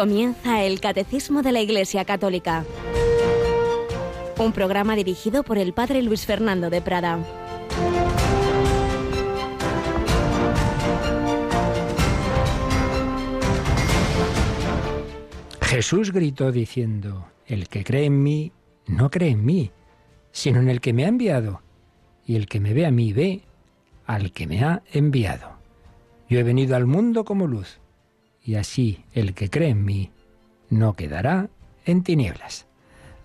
Comienza el Catecismo de la Iglesia Católica. Un programa dirigido por el Padre Luis Fernando de Prada. Jesús gritó diciendo, El que cree en mí, no cree en mí, sino en el que me ha enviado. Y el que me ve a mí ve al que me ha enviado. Yo he venido al mundo como luz y así el que cree en mí no quedará en tinieblas.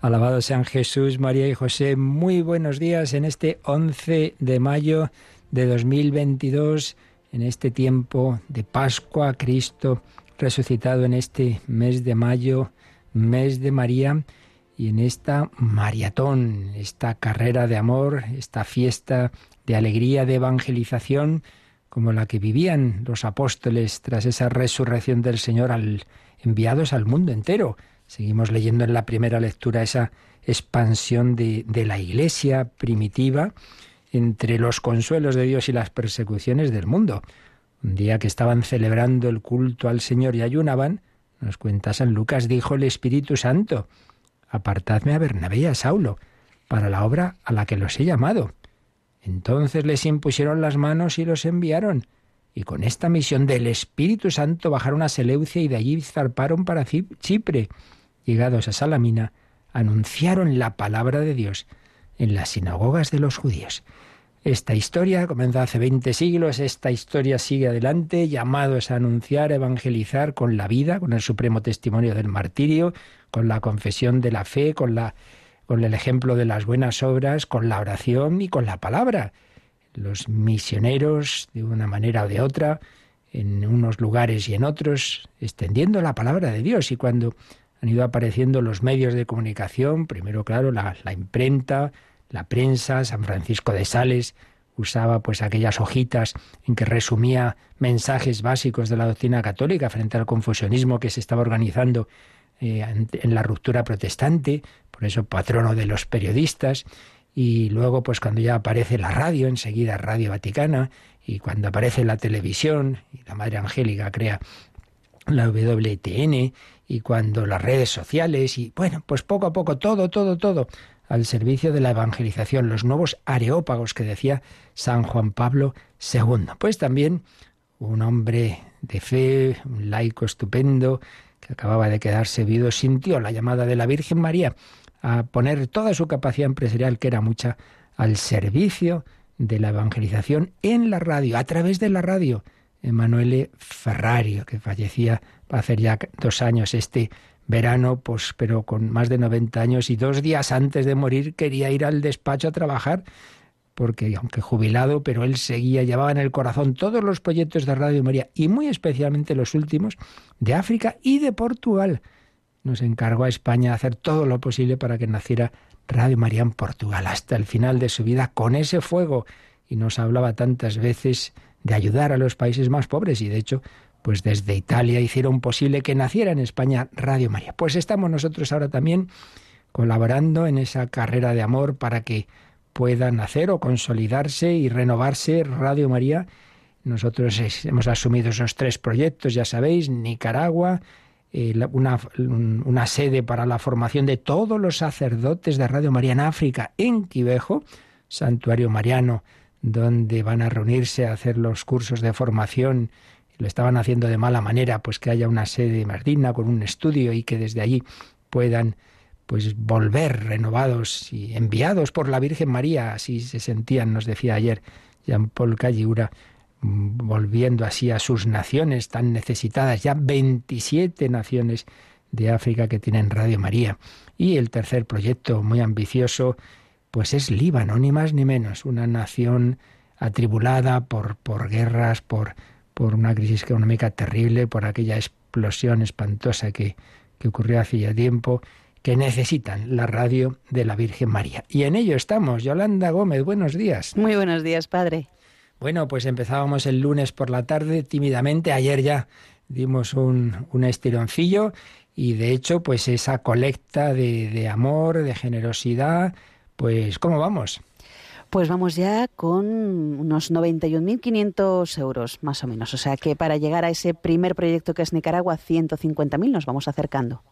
Alabado sean Jesús, María y José. Muy buenos días en este 11 de mayo de 2022, en este tiempo de Pascua, Cristo resucitado en este mes de mayo, mes de María, y en esta maratón, esta carrera de amor, esta fiesta de alegría, de evangelización, como la que vivían los apóstoles tras esa resurrección del Señor al, enviados al mundo entero. Seguimos leyendo en la primera lectura esa expansión de, de la Iglesia primitiva entre los consuelos de Dios y las persecuciones del mundo. Un día que estaban celebrando el culto al Señor y ayunaban, nos cuenta San Lucas, dijo el Espíritu Santo, apartadme a Bernabé y a Saulo para la obra a la que los he llamado. Entonces les impusieron las manos y los enviaron. Y con esta misión del Espíritu Santo bajaron a Seleucia y de allí zarparon para Chipre. Llegados a Salamina, anunciaron la palabra de Dios en las sinagogas de los judíos. Esta historia comenzó hace 20 siglos, esta historia sigue adelante, llamados a anunciar, evangelizar con la vida, con el supremo testimonio del martirio, con la confesión de la fe, con la con el ejemplo de las buenas obras, con la oración y con la palabra. Los misioneros, de una manera o de otra, en unos lugares y en otros, extendiendo la palabra de Dios. Y cuando han ido apareciendo los medios de comunicación, primero, claro, la, la imprenta, la prensa, San Francisco de Sales usaba pues aquellas hojitas en que resumía mensajes básicos de la doctrina católica frente al confusionismo que se estaba organizando eh, en la ruptura protestante, por eso patrono de los periodistas, y luego pues cuando ya aparece la radio, enseguida Radio Vaticana, y cuando aparece la televisión, y la Madre Angélica crea la WTN, y cuando las redes sociales, y bueno, pues poco a poco todo, todo, todo al servicio de la evangelización, los nuevos areópagos que decía San Juan Pablo II. Pues también un hombre de fe, un laico estupendo, acababa de quedarse viudo, sintió la llamada de la Virgen María a poner toda su capacidad empresarial, que era mucha, al servicio de la evangelización en la radio, a través de la radio. Emanuele Ferrario, que fallecía hace ya dos años este verano, pues, pero con más de 90 años y dos días antes de morir quería ir al despacho a trabajar porque aunque jubilado, pero él seguía, llevaba en el corazón todos los proyectos de Radio María y muy especialmente los últimos de África y de Portugal. Nos encargó a España hacer todo lo posible para que naciera Radio María en Portugal hasta el final de su vida con ese fuego y nos hablaba tantas veces de ayudar a los países más pobres y de hecho pues desde Italia hicieron posible que naciera en España Radio María. Pues estamos nosotros ahora también colaborando en esa carrera de amor para que pueda nacer o consolidarse y renovarse Radio María. Nosotros hemos asumido esos tres proyectos, ya sabéis, Nicaragua, eh, una, una, sede para la formación de todos los sacerdotes de Radio María en África, en Quivejo, santuario mariano, donde van a reunirse a hacer los cursos de formación. Lo estaban haciendo de mala manera, pues que haya una sede más digna, con un estudio y que desde allí puedan pues volver renovados y enviados por la Virgen María, así se sentían, nos decía ayer Jean Paul Calliura, mm, volviendo así a sus naciones tan necesitadas, ya 27 naciones de África que tienen Radio María. Y el tercer proyecto muy ambicioso, pues es Líbano, ni más ni menos, una nación atribulada por, por guerras, por, por una crisis económica terrible, por aquella explosión espantosa que, que ocurrió hace ya tiempo que necesitan la radio de la Virgen María. Y en ello estamos. Yolanda Gómez, buenos días. Muy buenos días, padre. Bueno, pues empezábamos el lunes por la tarde, tímidamente. Ayer ya dimos un, un estironcillo y de hecho, pues esa colecta de, de amor, de generosidad, pues ¿cómo vamos? Pues vamos ya con unos 91.500 euros, más o menos. O sea que para llegar a ese primer proyecto que es Nicaragua, 150.000, nos vamos acercando.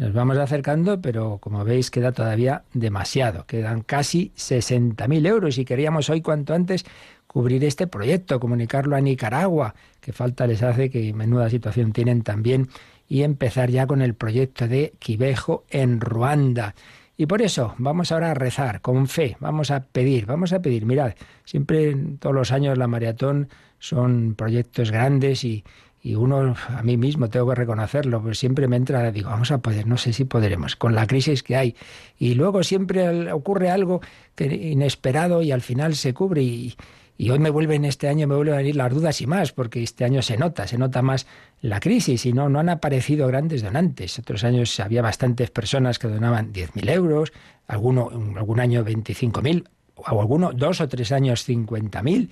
Nos vamos acercando, pero como veis queda todavía demasiado. Quedan casi 60.000 euros y queríamos hoy cuanto antes cubrir este proyecto, comunicarlo a Nicaragua, que falta les hace, que menuda situación tienen también, y empezar ya con el proyecto de Quivejo en Ruanda. Y por eso vamos ahora a rezar con fe, vamos a pedir, vamos a pedir. Mirad, siempre todos los años la maratón son proyectos grandes y, y uno, a mí mismo tengo que reconocerlo, pues siempre me entra, digo, vamos a poder, no sé si podremos, con la crisis que hay. Y luego siempre ocurre algo inesperado y al final se cubre y, y hoy me vuelven, este año me vuelven a venir las dudas y más, porque este año se nota, se nota más la crisis y no, no han aparecido grandes donantes. Otros años había bastantes personas que donaban 10.000 euros, alguno, algún año 25.000, o alguno dos o tres años 50.000.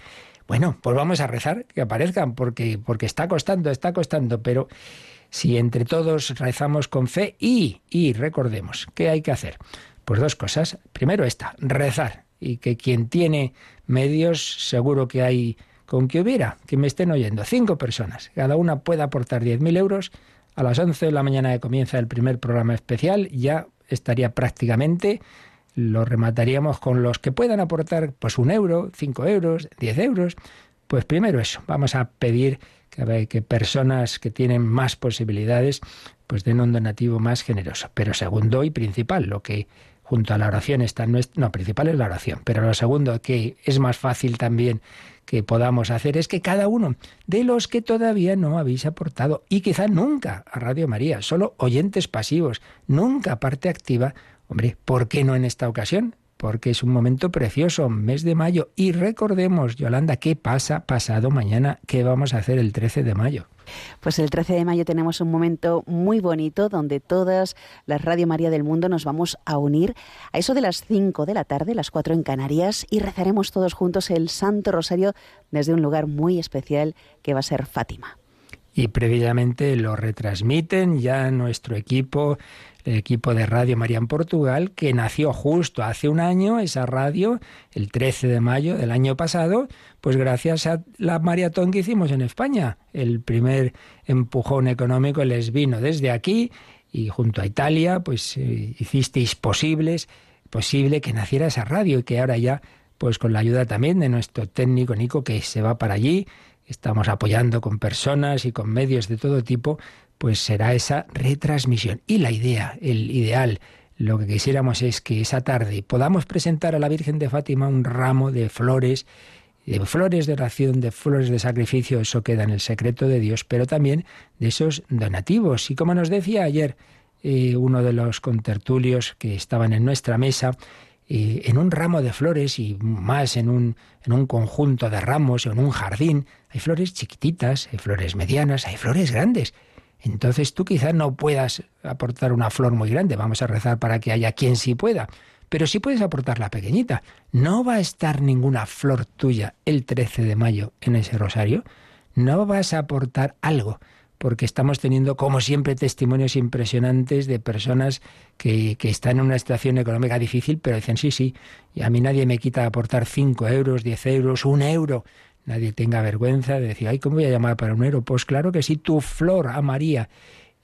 Bueno, pues vamos a rezar que aparezcan, porque, porque está costando, está costando, pero si entre todos rezamos con fe y, y recordemos, ¿qué hay que hacer? Pues dos cosas. Primero esta, rezar, y que quien tiene medios seguro que hay con que hubiera, que me estén oyendo, cinco personas, cada una pueda aportar 10.000 euros. A las 11 de la mañana que comienza el primer programa especial, ya estaría prácticamente lo remataríamos con los que puedan aportar pues un euro, cinco euros, diez euros. Pues primero eso, vamos a pedir que, personas que tienen más posibilidades pues den un donativo más generoso. Pero segundo y principal, lo que junto a la oración está nuestro, no, principal es la oración, pero lo segundo que es más fácil también que podamos hacer es que cada uno de los que todavía no habéis aportado y quizá nunca a Radio María, solo oyentes pasivos, nunca parte activa, Hombre, ¿por qué no en esta ocasión? Porque es un momento precioso, mes de mayo. Y recordemos, Yolanda, ¿qué pasa pasado mañana? ¿Qué vamos a hacer el 13 de mayo? Pues el 13 de mayo tenemos un momento muy bonito donde todas las Radio María del mundo nos vamos a unir a eso de las 5 de la tarde, las 4 en Canarias, y rezaremos todos juntos el Santo Rosario desde un lugar muy especial que va a ser Fátima. Y previamente lo retransmiten ya nuestro equipo el equipo de Radio María en Portugal, que nació justo hace un año, esa radio, el 13 de mayo del año pasado, pues gracias a la maratón que hicimos en España. El primer empujón económico les vino desde aquí y junto a Italia, pues eh, hicisteis posibles, posible que naciera esa radio y que ahora ya, pues con la ayuda también de nuestro técnico Nico, que se va para allí, estamos apoyando con personas y con medios de todo tipo, pues será esa retransmisión. Y la idea, el ideal, lo que quisiéramos es que esa tarde podamos presentar a la Virgen de Fátima un ramo de flores, de flores de oración, de flores de sacrificio, eso queda en el secreto de Dios, pero también de esos donativos. Y como nos decía ayer eh, uno de los contertulios que estaban en nuestra mesa, eh, en un ramo de flores y más en un, en un conjunto de ramos o en un jardín, hay flores chiquititas, hay flores medianas, hay flores grandes entonces tú quizás no puedas aportar una flor muy grande, vamos a rezar para que haya quien sí pueda, pero sí puedes aportar la pequeñita. No va a estar ninguna flor tuya el 13 de mayo en ese rosario, no vas a aportar algo, porque estamos teniendo, como siempre, testimonios impresionantes de personas que, que, están en una situación económica difícil, pero dicen, sí, sí, y a mí nadie me quita aportar 5 euros, 10 euros, un euro nadie tenga vergüenza de decir, ay, ¿cómo voy a llamar para un euro? Pues claro que sí, tu flor a María.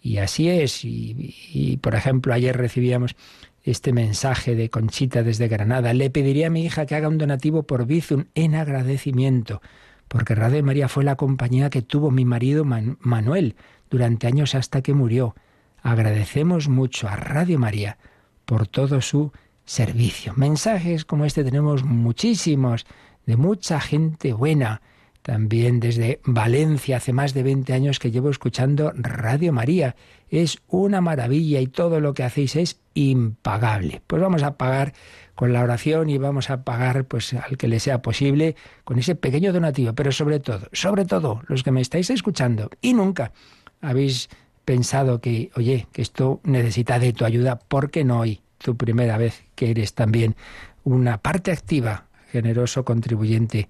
Y así es. Y, por ejemplo, ayer recibíamos este mensaje de Conchita desde Granada. Le pediría a mi hija que haga un donativo por Bizum en agradecimiento, porque Radio María fue la compañía que tuvo mi marido Manuel durante años hasta que murió. Agradecemos mucho a Radio María por todo su servicio. Mensajes como este tenemos muchísimos de mucha gente buena. También desde Valencia, hace más de 20 años que llevo escuchando Radio María. Es una maravilla y todo lo que hacéis es impagable. Pues vamos a pagar con la oración y vamos a pagar pues al que le sea posible con ese pequeño donativo, pero sobre todo, sobre todo los que me estáis escuchando y nunca habéis pensado que, oye, que esto necesita de tu ayuda, porque no hoy, tu primera vez que eres también una parte activa generoso contribuyente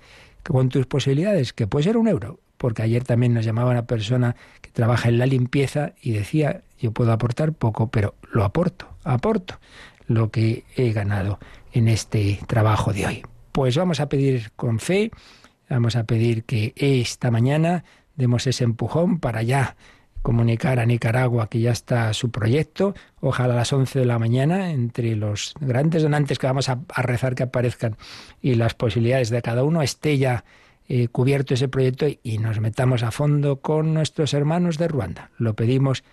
con tus posibilidades, que puede ser un euro, porque ayer también nos llamaba una persona que trabaja en la limpieza y decía, yo puedo aportar poco, pero lo aporto, aporto lo que he ganado en este trabajo de hoy. Pues vamos a pedir con fe, vamos a pedir que esta mañana demos ese empujón para ya comunicar a Nicaragua que ya está su proyecto. Ojalá a las 11 de la mañana, entre los grandes donantes que vamos a, rezar que aparezcan y las posibilidades de cada uno, esté ya eh, cubierto ese proyecto y nos metamos a fondo con nuestros hermanos de Ruanda. Lo pedimos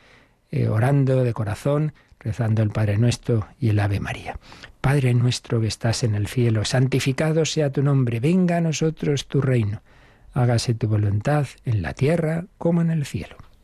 eh, orando de corazón, rezando el Padre Nuestro y el Ave María. Padre nuestro que estás en el cielo, santificado sea tu nombre, venga a nosotros tu reino, hágase tu voluntad en la tierra como en el cielo.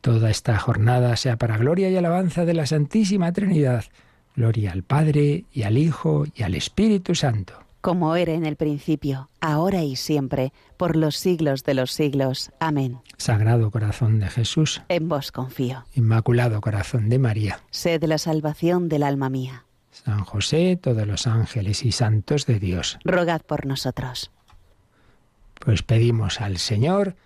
toda esta jornada sea para gloria y alabanza de la Santísima Trinidad. Gloria al Padre y al Hijo y al Espíritu Santo. Como era en el principio, ahora y siempre, por los siglos de los siglos. Amén. Sagrado corazón de Jesús. En vos confío. Inmaculado corazón de María. Sed la salvación del alma mía. San José, todos los ángeles y santos de Dios. Rogad por nosotros. Pues pedimos al Señor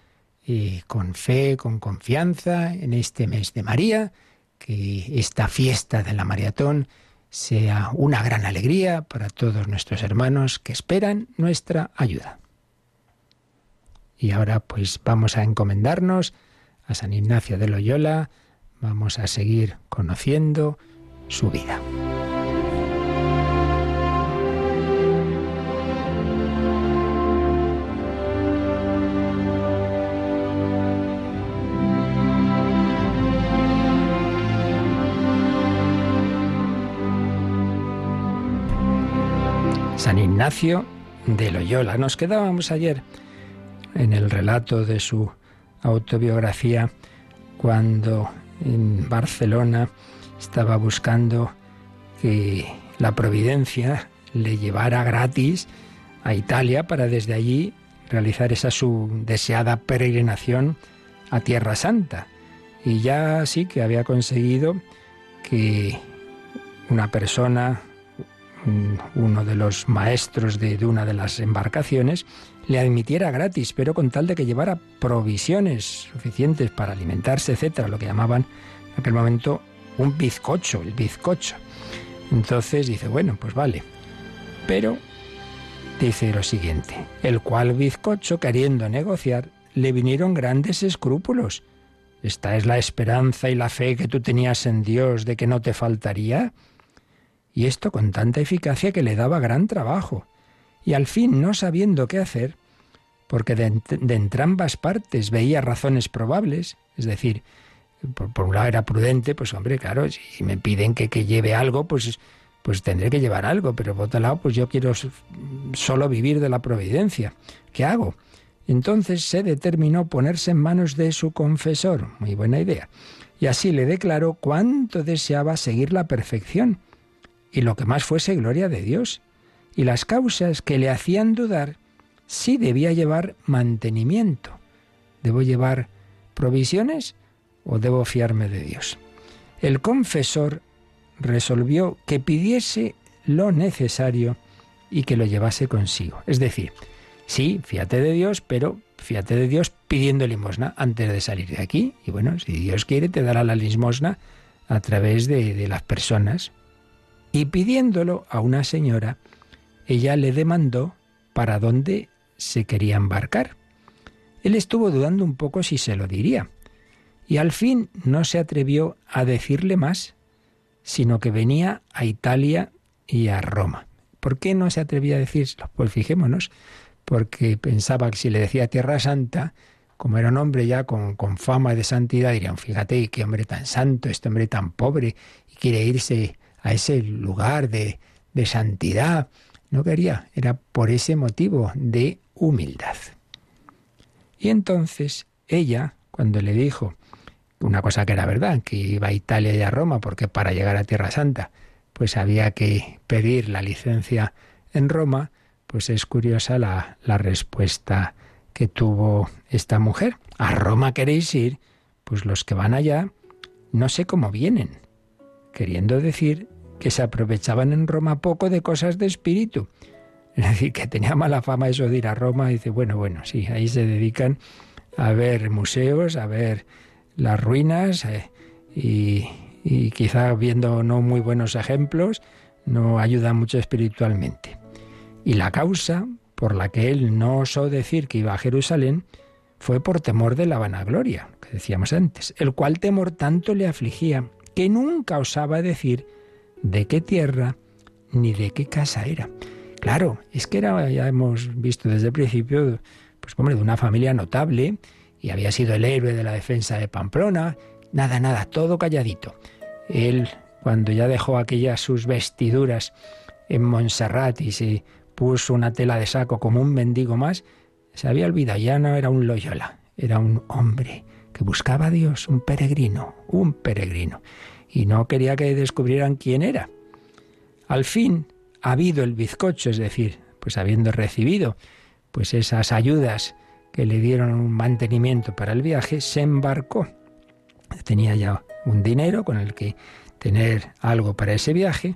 con fe, con confianza en este mes de María, que esta fiesta de la maratón sea una gran alegría para todos nuestros hermanos que esperan nuestra ayuda. Y ahora pues vamos a encomendarnos a San Ignacio de Loyola, vamos a seguir conociendo su vida. San Ignacio de Loyola. Nos quedábamos ayer en el relato de su autobiografía cuando en Barcelona estaba buscando que la providencia le llevara gratis a Italia para desde allí realizar esa su deseada peregrinación a Tierra Santa. Y ya sí que había conseguido que una persona uno de los maestros de, una de las embarcaciones, le admitiera gratis, pero con tal de que llevara provisiones suficientes para alimentarse, etcétera, lo que llamaban en aquel momento un bizcocho, el bizcocho. Entonces dice, bueno, pues vale. Pero dice lo siguiente, el cual bizcocho, queriendo negociar, le vinieron grandes escrúpulos. Esta es la esperanza y la fe que tú tenías en Dios de que no te faltaría y esto con tanta eficacia que le daba gran trabajo. Y al fin, no sabiendo qué hacer, porque de, entrambas partes veía razones probables, es decir, por, un lado era prudente, pues hombre, claro, si me piden que, que lleve algo, pues, pues tendré que llevar algo, pero por otro lado, pues yo quiero solo vivir de la providencia. ¿Qué hago? Entonces se determinó ponerse en manos de su confesor, muy buena idea, y así le declaró cuánto deseaba seguir la perfección y lo que más fuese gloria de Dios. Y las causas que le hacían dudar sí debía llevar mantenimiento. ¿Debo llevar provisiones o debo fiarme de Dios? El confesor resolvió que pidiese lo necesario y que lo llevase consigo. Es decir, sí, fíate de Dios, pero fíate de Dios pidiendo limosna antes de salir de aquí. Y bueno, si Dios quiere, te dará la limosna a través de, de las personas y pidiéndolo a una señora, ella le demandó para dónde se quería embarcar. Él estuvo dudando un poco si se lo diría, y al fin no se atrevió a decirle más, sino que venía a Italia y a Roma. ¿Por qué no se atrevía a decirlo? Pues fijémonos, porque pensaba que si le decía Tierra Santa, como era un hombre ya con, con fama de santidad, dirían, fíjate qué hombre tan santo, este hombre tan pobre, y quiere irse a ese lugar de, de santidad. No quería, era por ese motivo de humildad. Y entonces ella, cuando le dijo una cosa que era verdad, que iba a Italia y a Roma, porque para llegar a Tierra Santa, pues había que pedir la licencia en Roma, pues es curiosa la, la respuesta que tuvo esta mujer. ¿A Roma queréis ir? Pues los que van allá no sé cómo vienen, queriendo decir que se aprovechaban en Roma poco de cosas de espíritu. Es decir, que tenía mala fama eso de ir a Roma y dice, bueno, bueno, sí, ahí se dedican a ver museos, a ver las ruinas eh, y, y quizá viendo no muy buenos ejemplos, no ayuda mucho espiritualmente. Y la causa por la que él no osó decir que iba a Jerusalén fue por temor de la vanagloria, que decíamos antes, el cual temor tanto le afligía que nunca osaba decir de qué tierra ni de qué casa era. Claro, es que era, ya hemos visto desde el principio, pues hombre, de una familia notable y había sido el héroe de la defensa de Pamplona. Nada, nada, todo calladito. Él, cuando ya dejó aquellas sus vestiduras en Montserrat y se puso una tela de saco como un mendigo más, se había olvidado, ya no era un Loyola, era un hombre que buscaba a Dios, un peregrino, un peregrino, y no quería que descubrieran quién era. Al fin, ha habido el bizcocho, es decir, pues habiendo recibido pues esas ayudas que le dieron un mantenimiento para el viaje, se embarcó. Tenía ya un dinero con el que tener algo para ese viaje,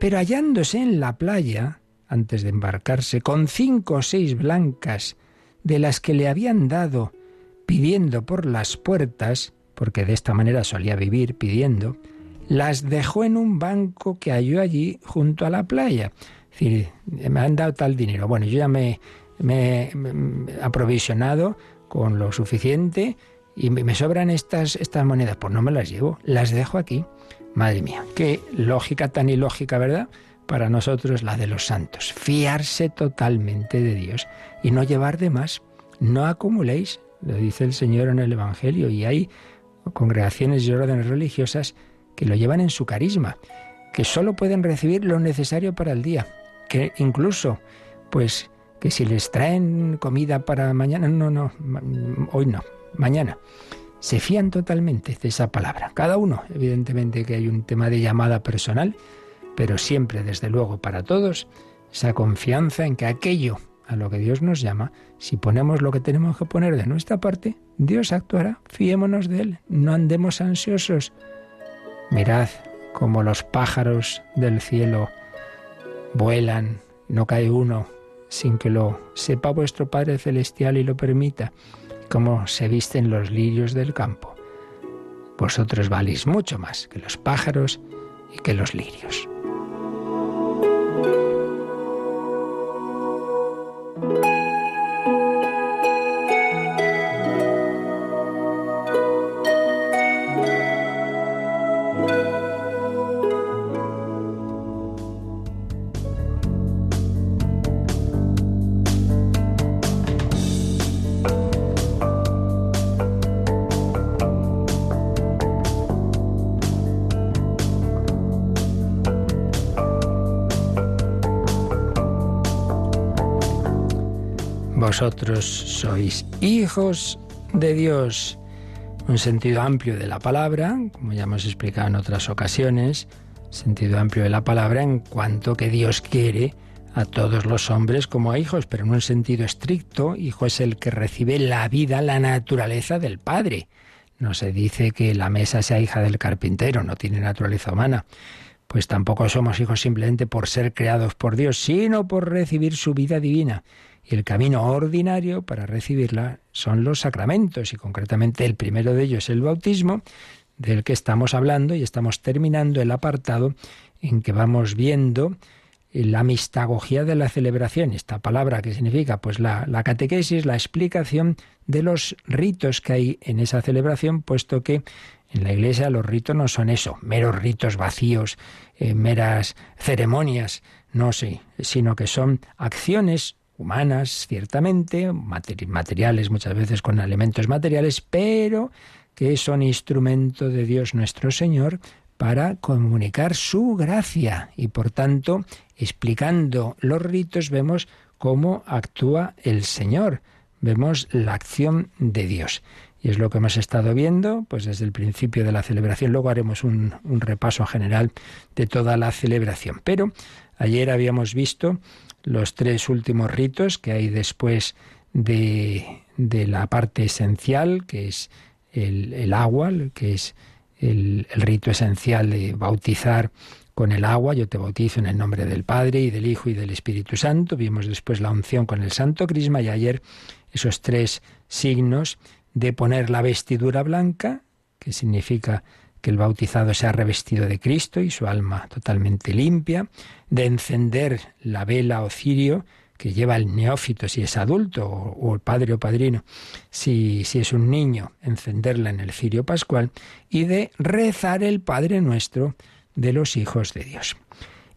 pero hallándose en la playa, antes de embarcarse, con cinco o seis blancas de las que le habían dado pidiendo por las puertas, porque de esta manera solía vivir pidiendo, las dejó en un banco que halló allí junto a la playa. Es decir, me han dado tal dinero. Bueno, yo ya me, he aprovisionado con lo suficiente y me sobran estas, estas monedas. Pues no me las llevo, las dejo aquí. Madre mía, qué lógica tan ilógica, ¿verdad? Para nosotros la de los santos. Fiarse totalmente de Dios y no llevar de más. No acumuléis, lo dice el Señor en el Evangelio, y hay congregaciones y órdenes religiosas que lo llevan en su carisma, que solo pueden recibir lo necesario para el día, que incluso, pues, que si les traen comida para mañana, no, no, hoy no, mañana. Se fían totalmente de esa palabra. Cada uno, evidentemente que hay un tema de llamada personal, pero siempre, desde luego, para todos, esa confianza en que aquello a lo que Dios nos llama, si ponemos lo que tenemos que poner de nuestra parte, Dios actuará. Fiémonos de Él, no andemos ansiosos. Mirad cómo los pájaros del cielo vuelan, no cae uno sin que lo sepa vuestro Padre Celestial y lo permita, cómo se visten los lirios del campo. Vosotros valís mucho más que los pájaros y que los lirios. Vosotros sois hijos de Dios. Un sentido amplio de la palabra, como ya hemos explicado en otras ocasiones, sentido amplio de la palabra en cuanto que Dios quiere a todos los hombres como a hijos, pero en un sentido estricto, hijo es el que recibe la vida, la naturaleza del Padre. No se dice que la mesa sea hija del carpintero, no tiene naturaleza humana. Pues tampoco somos hijos simplemente por ser creados por Dios, sino por recibir su vida divina. Y el camino ordinario para recibirla son los sacramentos y concretamente el primero de ellos es el bautismo, del que estamos hablando y estamos terminando el apartado en que vamos viendo la mistagogía de la celebración, esta palabra que significa pues la, catequesis, la explicación de los ritos que hay en esa celebración, puesto que en la iglesia los ritos no son eso, meros ritos vacíos, eh, meras ceremonias, no sé, sino que son acciones humanas, ciertamente, materiales muchas veces con elementos materiales, pero que son instrumento de Dios nuestro Señor para comunicar su gracia y por tanto, explicando los ritos, vemos cómo actúa el Señor, vemos la acción de Dios. Y es lo que hemos estado viendo, pues desde el principio de la celebración. Luego haremos un, un repaso general de toda la celebración. Pero ayer habíamos visto los tres últimos ritos que hay después de, de la parte esencial, que es el, el agua, que es el, el, rito esencial de bautizar con el agua, yo te bautizo en el nombre del Padre y del Hijo y del Espíritu Santo. Vimos después la unción con el Santo Crisma y ayer esos tres signos de poner la vestidura blanca, que significa que el bautizado sea revestido de Cristo y su alma totalmente limpia, de encender la vela o cirio que lleva el neófito si es adulto o, el padre o padrino si, si es un niño, encenderla en el cirio pascual y de rezar el Padre nuestro de los hijos de Dios.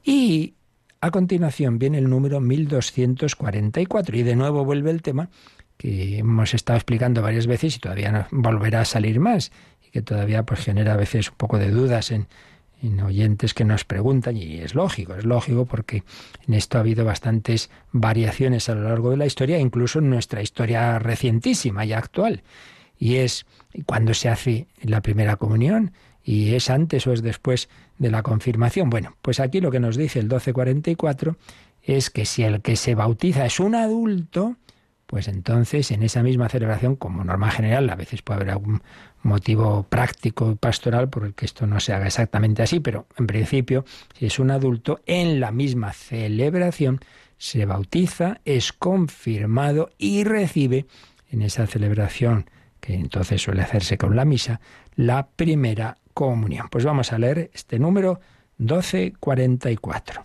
Y a continuación viene el número 1244 y de nuevo vuelve el tema que hemos estado explicando varias veces y todavía no volverá a salir más que todavía pues genera a veces un poco de dudas en, en oyentes que nos preguntan y es lógico, es lógico porque en esto ha habido bastantes variaciones a lo largo de la historia, incluso en nuestra historia recientísima y actual. Y es cuando se hace la primera comunión y es antes o es después de la confirmación. Bueno, pues aquí lo que nos dice el 1244 es que si el que se bautiza es un adulto, pues entonces en esa misma celebración, como norma general, a veces puede haber algún motivo práctico y pastoral por el que esto no se haga exactamente así, pero en principio, si es un adulto, en la misma celebración se bautiza, es confirmado y recibe en esa celebración, que entonces suele hacerse con la misa, la primera comunión. Pues vamos a leer este número 1244.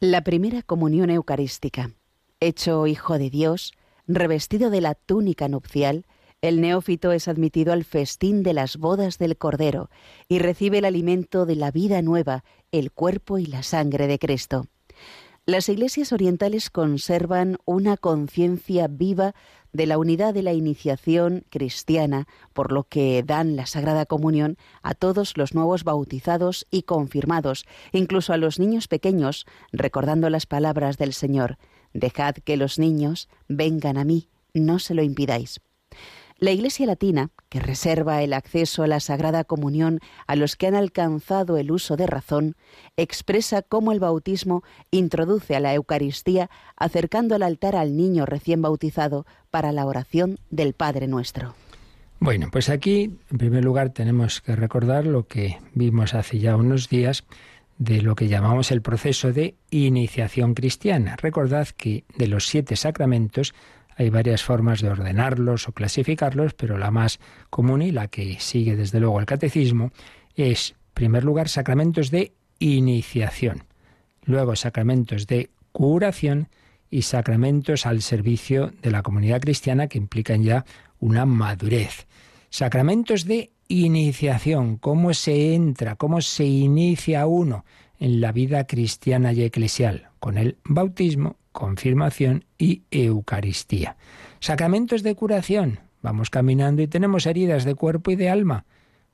La primera comunión eucarística. Hecho hijo de Dios, Revestido de la túnica nupcial, el neófito es admitido al festín de las bodas del Cordero y recibe el alimento de la vida nueva, el cuerpo y la sangre de Cristo. Las iglesias orientales conservan una conciencia viva de la unidad de la iniciación cristiana, por lo que dan la Sagrada Comunión a todos los nuevos bautizados y confirmados, incluso a los niños pequeños, recordando las palabras del Señor, Dejad que los niños vengan a mí, no se lo impidáis. La Iglesia Latina, que reserva el acceso a la Sagrada Comunión a los que han alcanzado el uso de razón, expresa cómo el bautismo introduce a la Eucaristía acercando al altar al niño recién bautizado para la oración del Padre Nuestro. Bueno, pues aquí, en primer lugar, tenemos que recordar lo que vimos hace ya unos días de lo que llamamos el proceso de iniciación cristiana. Recordad que de los siete sacramentos hay varias formas de ordenarlos o clasificarlos, pero la más común y la que sigue desde luego el catecismo es, en primer lugar, sacramentos de iniciación, luego sacramentos de curación y sacramentos al servicio de la comunidad cristiana que implican ya una madurez. Sacramentos de iniciación, cómo se entra, cómo se inicia uno en la vida cristiana y eclesial, con el bautismo, confirmación y Eucaristía. Sacramentos de curación. Vamos caminando y tenemos heridas de cuerpo y de alma.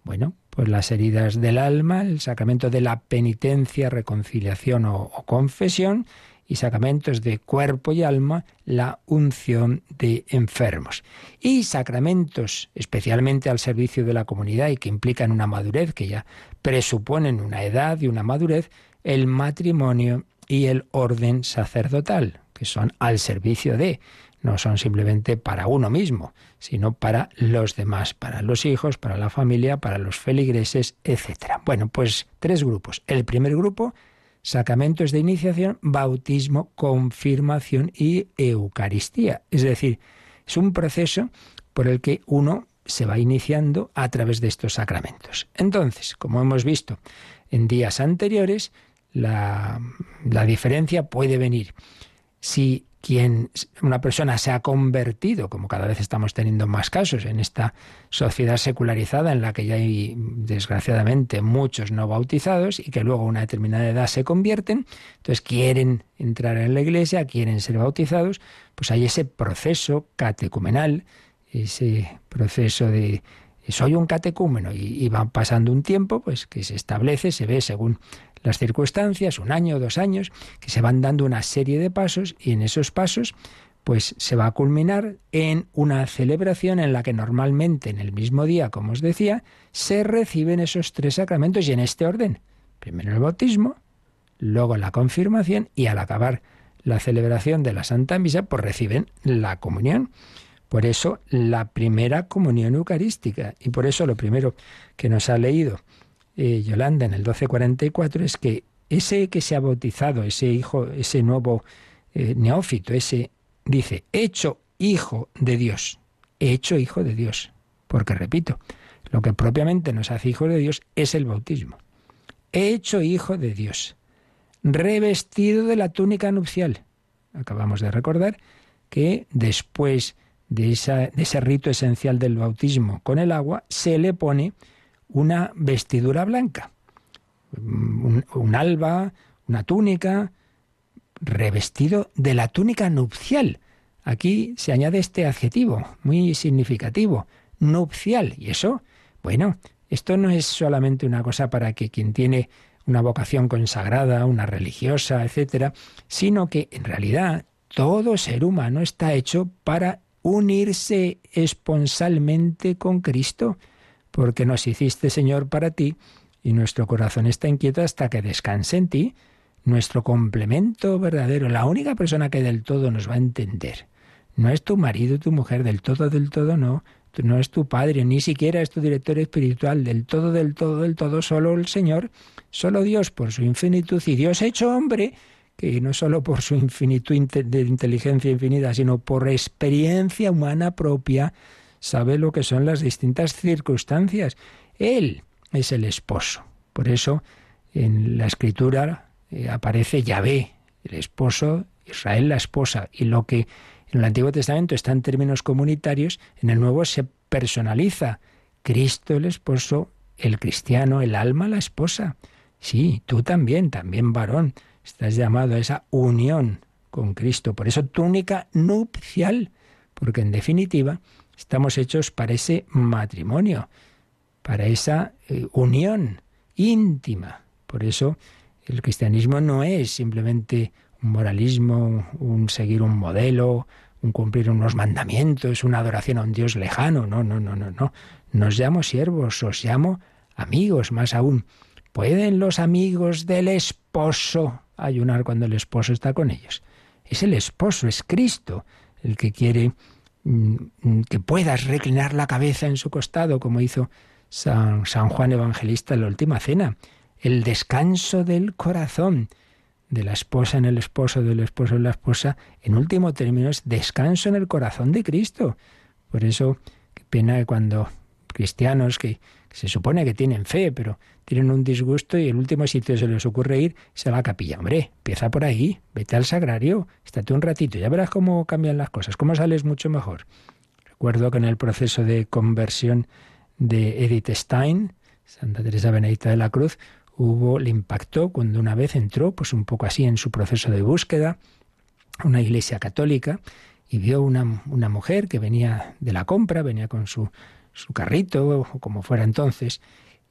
Bueno, pues las heridas del alma, el sacramento de la penitencia, reconciliación o, o confesión, y sacramentos de cuerpo y alma, la unción de enfermos. Y sacramentos especialmente al servicio de la comunidad y que implican una madurez, que ya presuponen una edad y una madurez, el matrimonio y el orden sacerdotal, que son al servicio de, no son simplemente para uno mismo, sino para los demás, para los hijos, para la familia, para los feligreses, etc. Bueno, pues tres grupos. El primer grupo, sacramentos de iniciación, bautismo, confirmación y Eucaristía. Es decir, es un proceso por el que uno se va iniciando a través de estos sacramentos. Entonces, como hemos visto en días anteriores, la, la diferencia puede venir si quien una persona se ha convertido, como cada vez estamos teniendo más casos en esta sociedad secularizada en la que ya hay desgraciadamente muchos no bautizados y que luego a una determinada edad se convierten, entonces quieren entrar en la iglesia, quieren ser bautizados, pues hay ese proceso catecumenal, ese proceso de soy un catecúmeno y, y va pasando un tiempo, pues que se establece, se ve según las circunstancias, un año, dos años, que se van dando una serie de pasos y en esos pasos pues se va a culminar en una celebración en la que normalmente en el mismo día, como os decía, se reciben esos tres sacramentos y en este orden. Primero el bautismo, luego la confirmación y al acabar la celebración de la Santa Misa, pues reciben la comunión. Por eso la primera comunión eucarística. Y por eso lo primero que nos ha leído eh, Yolanda en el 1244 es que ese que se ha bautizado, ese hijo, ese nuevo eh, neófito, ese dice, hecho hijo de Dios, hecho hijo de Dios. Porque repito, lo que propiamente nos hace hijo de Dios es el bautismo. Hecho hijo de Dios, revestido de la túnica nupcial. Acabamos de recordar que después de, ese rito esencial del bautismo con el agua, se le pone una vestidura blanca, un, alba, una túnica, revestido de la túnica nupcial. Aquí se añade este adjetivo muy significativo, nupcial. Y eso, bueno, esto no es solamente una cosa para que quien tiene una vocación consagrada, una religiosa, etcétera, sino que en realidad todo ser humano está hecho para unirse esponsalmente con Cristo, porque nos hiciste, Señor, para ti, y nuestro corazón está inquieto hasta que descanse en ti, nuestro complemento verdadero, la única persona que del todo nos va a entender. No es tu marido, tu mujer, del todo, del todo no. No es tu padre, ni siquiera es tu director espiritual, del todo, del todo, del todo, solo el Señor, solo Dios por su infinitud y Dios hecho hombre, que no solo por su infinitud de inteligencia infinita, sino por experiencia humana propia, sabe lo que son las distintas circunstancias. Él es el esposo. Por eso en la escritura eh, aparece Yahvé, el esposo, Israel la esposa, y lo que en el Antiguo Testamento está en términos comunitarios, en el Nuevo se personaliza. Cristo el esposo, el cristiano, el alma la esposa. Sí, tú también, también varón. Estás llamado a esa unión con Cristo. Por eso túnica nupcial, porque en definitiva estamos hechos para ese matrimonio, para esa eh, unión íntima. Por eso el cristianismo no es simplemente un moralismo, un seguir un modelo, un cumplir unos mandamientos, una adoración a un Dios lejano. No, no, no, no, no. Nos llamo siervos, os llamo amigos, más aún. ¿Pueden los amigos del esposo ayunar cuando el esposo está con ellos? Es el esposo, es Cristo el que quiere que puedas reclinar la cabeza en su costado, como hizo San, San Juan Evangelista en la última cena. El descanso del corazón de la esposa en el esposo, del esposo en la esposa, en último término es descanso en el corazón de Cristo. Por eso, qué pena que cuando cristianos que se supone que tienen fe, pero tienen un disgusto y el último sitio se les ocurre ir es a la capilla. Hombre, empieza por ahí, vete al sagrario, estate un ratito, ya verás cómo cambian las cosas, cómo sales mucho mejor. Recuerdo que en el proceso de conversión de Edith Stein, Santa Teresa Benedicta de la Cruz, hubo, le impactó cuando una vez entró, pues un poco así en su proceso de búsqueda, una iglesia católica, y vio una, una mujer que venía de la compra, venía con su su carrito, o como fuera entonces,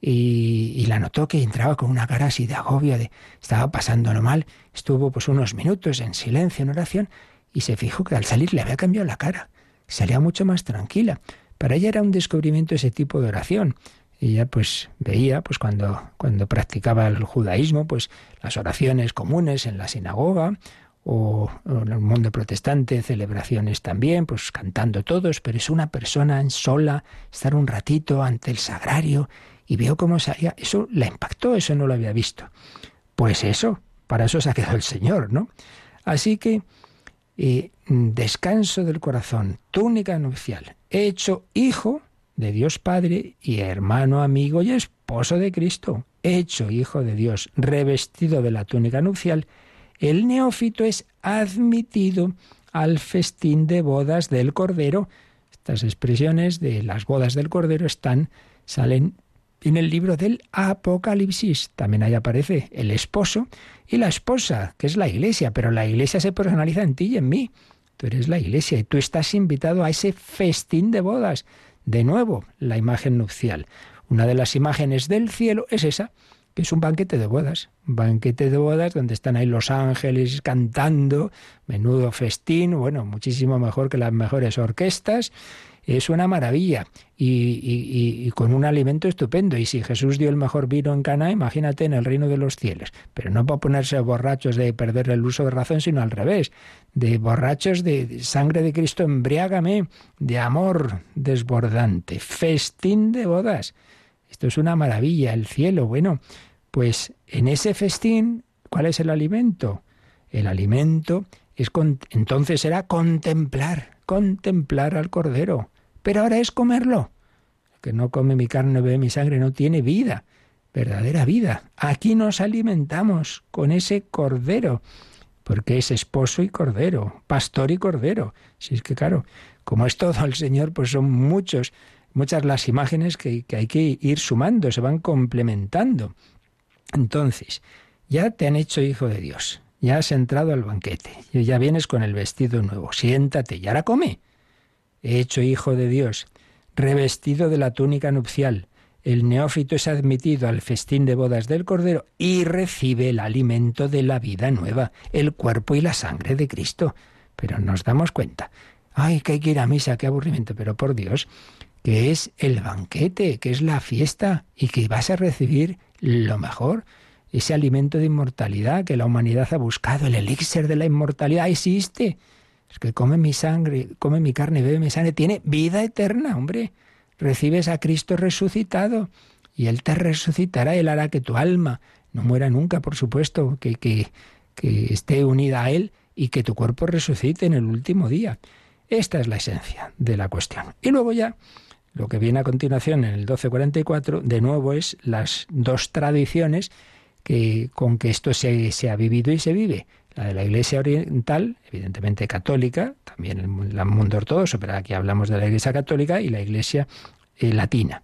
y, la notó que entraba con una cara así de agobio, de estaba pasándolo mal, estuvo pues unos minutos en silencio, en oración, y se fijó que al salir le había cambiado la cara, salía mucho más tranquila. Para ella era un descubrimiento ese tipo de oración. Ella pues veía, pues cuando, cuando practicaba el judaísmo, pues las oraciones comunes en la sinagoga, o, en el mundo protestante, celebraciones también, pues cantando todos, pero es una persona en sola, estar un ratito ante el sagrario y veo cómo salía. Eso la impactó, eso no lo había visto. Pues eso, para eso se ha quedado el Señor, ¿no? Así que eh, descanso del corazón, túnica nupcial, hecho hijo de Dios Padre y hermano, amigo y esposo de Cristo, hecho hijo de Dios, revestido de la túnica nupcial, el neófito es admitido al festín de bodas del Cordero. Estas expresiones de las bodas del Cordero están, salen en el libro del Apocalipsis. También ahí aparece el esposo y la esposa, que es la iglesia, pero la iglesia se personaliza en ti y en mí. Tú eres la iglesia y tú estás invitado a ese festín de bodas. De nuevo, la imagen nupcial. Una de las imágenes del cielo es esa, que es un banquete de bodas. Un banquete de bodas donde están ahí los ángeles cantando, menudo festín, bueno, muchísimo mejor que las mejores orquestas. Es una maravilla y, con un alimento estupendo. Y si Jesús dio el mejor vino en Cana, imagínate en el reino de los cielos. Pero no para ponerse borrachos de perder el uso de razón, sino al revés, de borrachos de sangre de Cristo, embriágame, de amor desbordante, festín de bodas. Esto es una maravilla, el cielo. Bueno, pues en ese festín, ¿cuál es el alimento? El alimento es entonces era contemplar, contemplar al Cordero. Pero ahora es comerlo. El que no come mi carne, bebe mi sangre, no tiene vida, verdadera vida. Aquí nos alimentamos con ese Cordero, porque es esposo y Cordero, pastor y Cordero. Si es que claro, como es todo el Señor, pues son muchos, muchas las imágenes que, que hay que ir sumando, se van complementando. Entonces, ya te han hecho hijo de Dios, ya has entrado al banquete, y ya vienes con el vestido nuevo, siéntate y ahora come. He hecho hijo de Dios, revestido de la túnica nupcial. El neófito es admitido al festín de bodas del Cordero y recibe el alimento de la vida nueva, el cuerpo y la sangre de Cristo. Pero nos damos cuenta. Ay, que hay misa, qué aburrimiento. Pero por Dios, que es el banquete, que es la fiesta y que vas a recibir lo mejor ese alimento de inmortalidad que la humanidad ha buscado, el elixir de la inmortalidad existe. Es que come mi sangre, come mi carne, bebe mi sangre, tiene vida eterna, hombre. Recibes a Cristo resucitado y Él te resucitará, Él hará que tu alma no muera nunca, por supuesto, que, que, que esté unida a Él y que tu cuerpo resucite en el último día. Esta es la esencia de la cuestión. Y luego ya, lo que viene a continuación en el 1244, de nuevo es las dos tradiciones con que esto se, se, ha vivido y se vive. La de la Iglesia Oriental, evidentemente católica, también el, mundo ortodoxo, pero aquí hablamos de la Iglesia católica y la Iglesia eh, latina.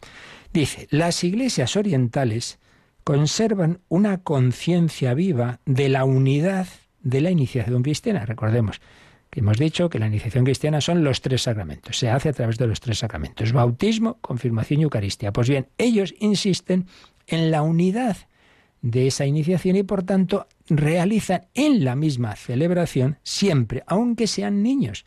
Dice, las iglesias orientales conservan una conciencia viva de la unidad de la iniciación cristiana. Recordemos que hemos dicho que la iniciación cristiana son los tres sacramentos, se hace a través de los tres sacramentos, bautismo, confirmación y Eucaristía. Pues bien, ellos insisten en la unidad de esa iniciación y por tanto realizan en la misma celebración siempre, aunque sean niños,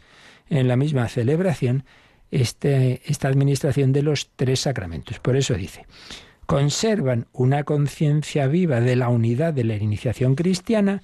en la misma celebración este, esta administración de los tres sacramentos. Por eso dice, conservan una conciencia viva de la unidad de la iniciación cristiana,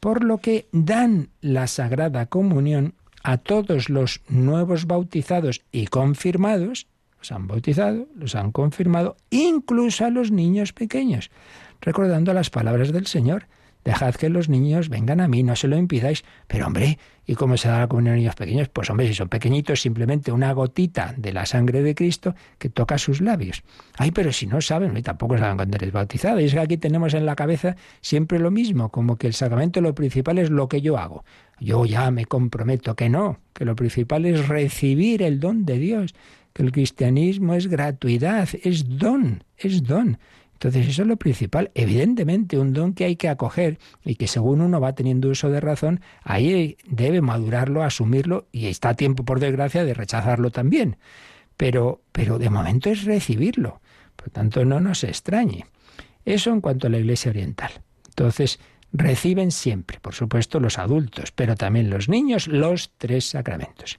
por lo que dan la Sagrada Comunión a todos los nuevos bautizados y confirmados, los han bautizado, los han confirmado, incluso a los niños pequeños recordando las palabras del Señor. Dejad que los niños vengan a mí, no se lo impidáis. Pero hombre, ¿y cómo se da la comunión a niños pequeños? Pues hombre, si son pequeñitos, simplemente una gotita de la sangre de Cristo que toca sus labios. Ay, pero si no saben, tampoco saben cuando eres bautizado. Y es que aquí tenemos en la cabeza siempre lo mismo, como que el sacramento lo principal es lo que yo hago. Yo ya me comprometo que no, que lo principal es recibir el don de Dios, que el cristianismo es gratuidad, es don, es don. Entonces eso es lo principal. Evidentemente un don que hay que acoger y que según uno va teniendo uso de razón, ahí debe madurarlo, asumirlo y está a tiempo, por desgracia, de rechazarlo también. Pero, pero de momento es recibirlo. Por tanto, no nos extrañe. Eso en cuanto a la Iglesia Oriental. Entonces, reciben siempre, por supuesto, los adultos, pero también los niños, los tres sacramentos.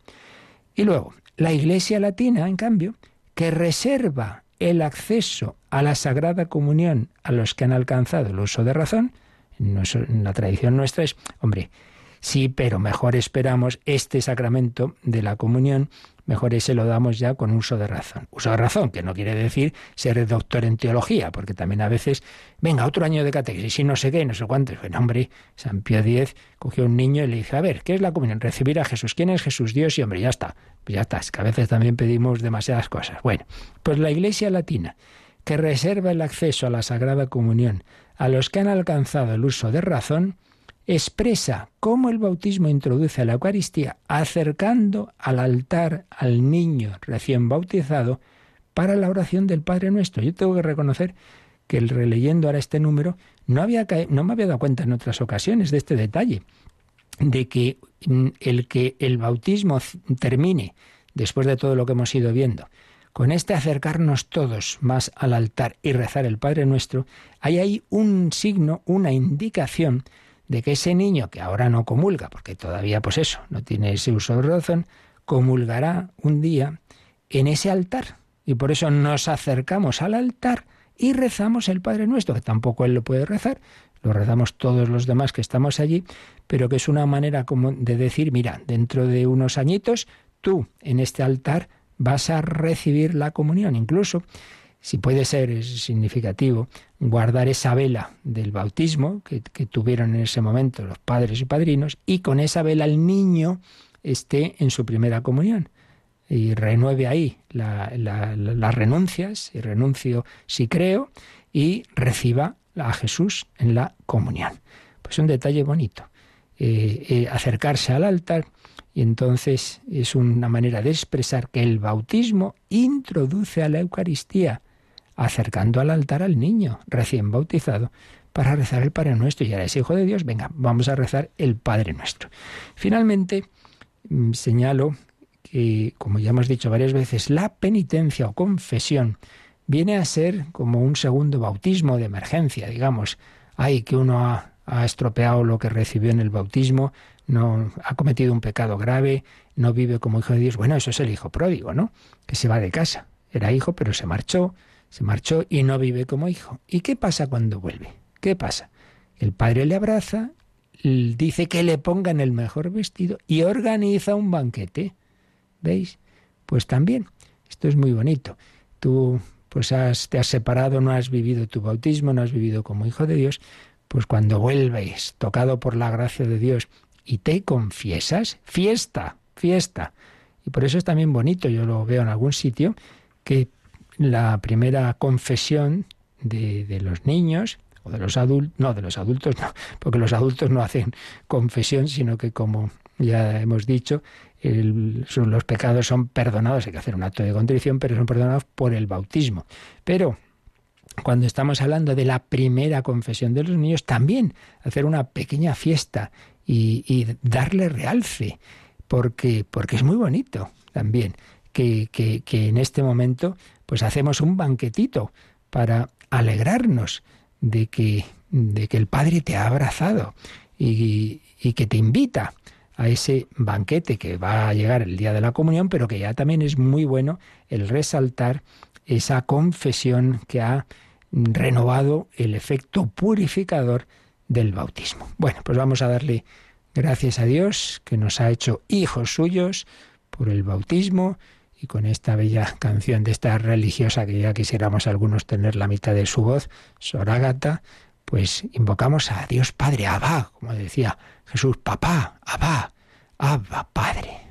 Y luego, la Iglesia Latina, en cambio, que reserva el acceso a la Sagrada Comunión a los que han alcanzado el uso de razón, en, la tradición nuestra es, hombre, sí, pero mejor esperamos este sacramento de la comunión, mejor ese lo damos ya con uso de razón. Uso de razón, que no quiere decir ser doctor en teología, porque también a veces, venga, otro año de catequesis y no sé qué, no sé cuánto. Bueno, hombre, San Pío X cogió un niño y le dice, a ver, ¿qué es la comunión? Recibir a Jesús. ¿Quién es Jesús? Dios y hombre, ya está. Pues ya está, es que a veces también pedimos demasiadas cosas. Bueno, pues la Iglesia Latina que reserva el acceso a la Sagrada Comunión a los que han alcanzado el uso de razón, expresa cómo el bautismo introduce a la Eucaristía acercando al altar al niño recién bautizado para la oración del Padre Nuestro. Yo tengo que reconocer que el releyendo ahora este número no, había, no me había dado cuenta en otras ocasiones de este detalle, de que mm, el que el bautismo termine después de todo lo que hemos ido viendo, con este acercarnos todos más al altar y rezar el Padre Nuestro, hay ahí un signo, una indicación de que ese niño que ahora no comulga, porque todavía pues eso, no tiene ese uso de razón, comulgará un día en ese altar. Y por eso nos acercamos al altar y rezamos el Padre Nuestro, que tampoco Él lo puede rezar, lo rezamos todos los demás que estamos allí, pero que es una manera como de decir, mira, dentro de unos añitos, tú en este altar vas a recibir la comunión. Incluso, si puede ser significativo, guardar esa vela del bautismo que, tuvieron en ese momento los padres y padrinos, y con esa vela el niño esté en su primera comunión y renueve ahí las renuncias, y renuncio si creo, y reciba a Jesús en la comunión. Pues un detalle bonito. Eh, eh, acercarse al altar y entonces es una manera de expresar que el bautismo introduce a la Eucaristía, acercando al altar al niño recién bautizado para rezar el Padre Nuestro. Y ahora es hijo de Dios, venga, vamos a rezar el Padre Nuestro. Finalmente, mm, señalo que, como ya hemos dicho varias veces, la penitencia o confesión viene a ser como un segundo bautismo de emergencia, digamos. Ay, que uno ha, ha estropeado lo que recibió en el bautismo, no ha cometido un pecado grave, no vive como hijo de Dios. Bueno, eso es el hijo pródigo, ¿no? Que se va de casa. Era hijo, pero se marchó, se marchó y no vive como hijo. ¿Y qué pasa cuando vuelve? ¿Qué pasa? El padre le abraza, dice que le pongan el mejor vestido y organiza un banquete. ¿Veis? Pues también, esto es muy bonito. Tú pues has, te has separado, no has vivido tu bautismo, no has vivido como hijo de Dios, pues cuando vuelves, tocado por la gracia de Dios, y te confiesas, fiesta, fiesta. Y por eso es también bonito, yo lo veo en algún sitio, que la primera confesión de, de los niños, o de los adultos, no, de los adultos no, porque los adultos no hacen confesión, sino que como ya hemos dicho, los pecados son perdonados, hay que hacer un acto de contrición, pero son perdonados por el bautismo. Pero cuando estamos hablando de la primera confesión de los niños, también hacer una pequeña fiesta y, darle realce, porque, porque es muy bonito también que, que, que, en este momento pues hacemos un banquetito para alegrarnos de que, de que el Padre te ha abrazado y, y que te invita a ese banquete que va a llegar el día de la comunión, pero que ya también es muy bueno el resaltar esa confesión que ha renovado el efecto purificador del bautismo. Bueno, pues vamos a darle gracias a Dios que nos ha hecho hijos suyos por el bautismo y con esta bella canción de esta religiosa que ya quisiéramos algunos tener la mitad de su voz, Soragata, pues invocamos a Dios Padre, Abba, como decía Jesús, papá, Abba, Abba, Padre.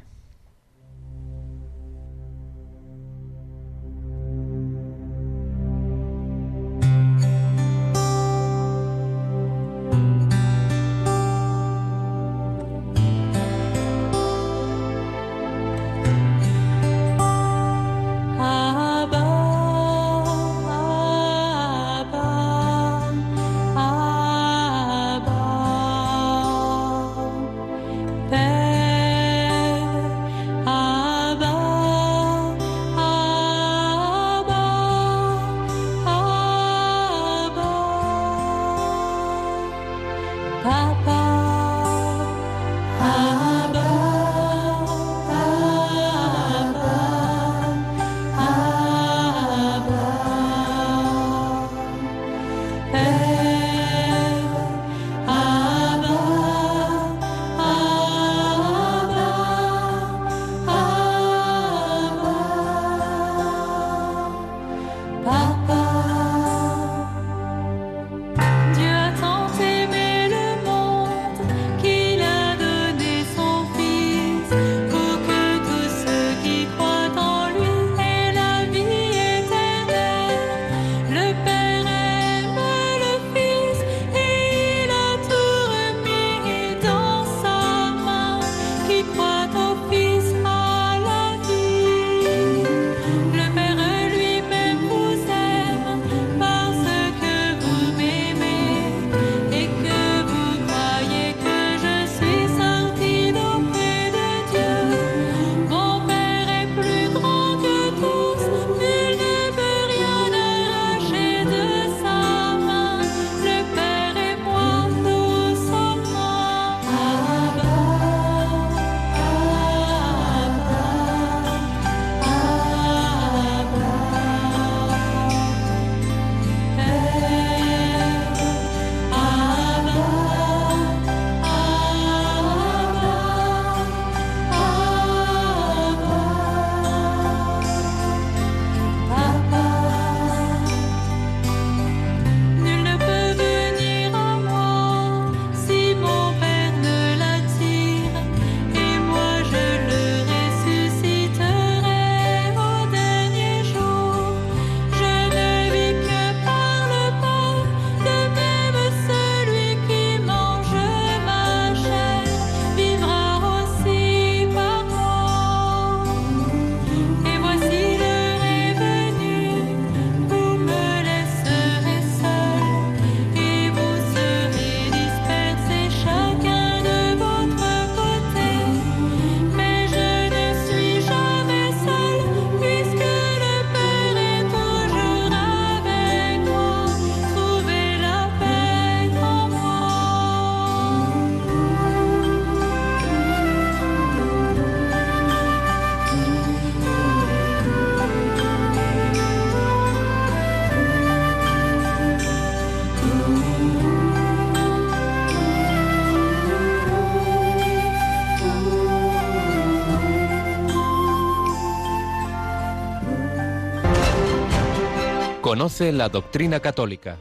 Conoce la doctrina católica.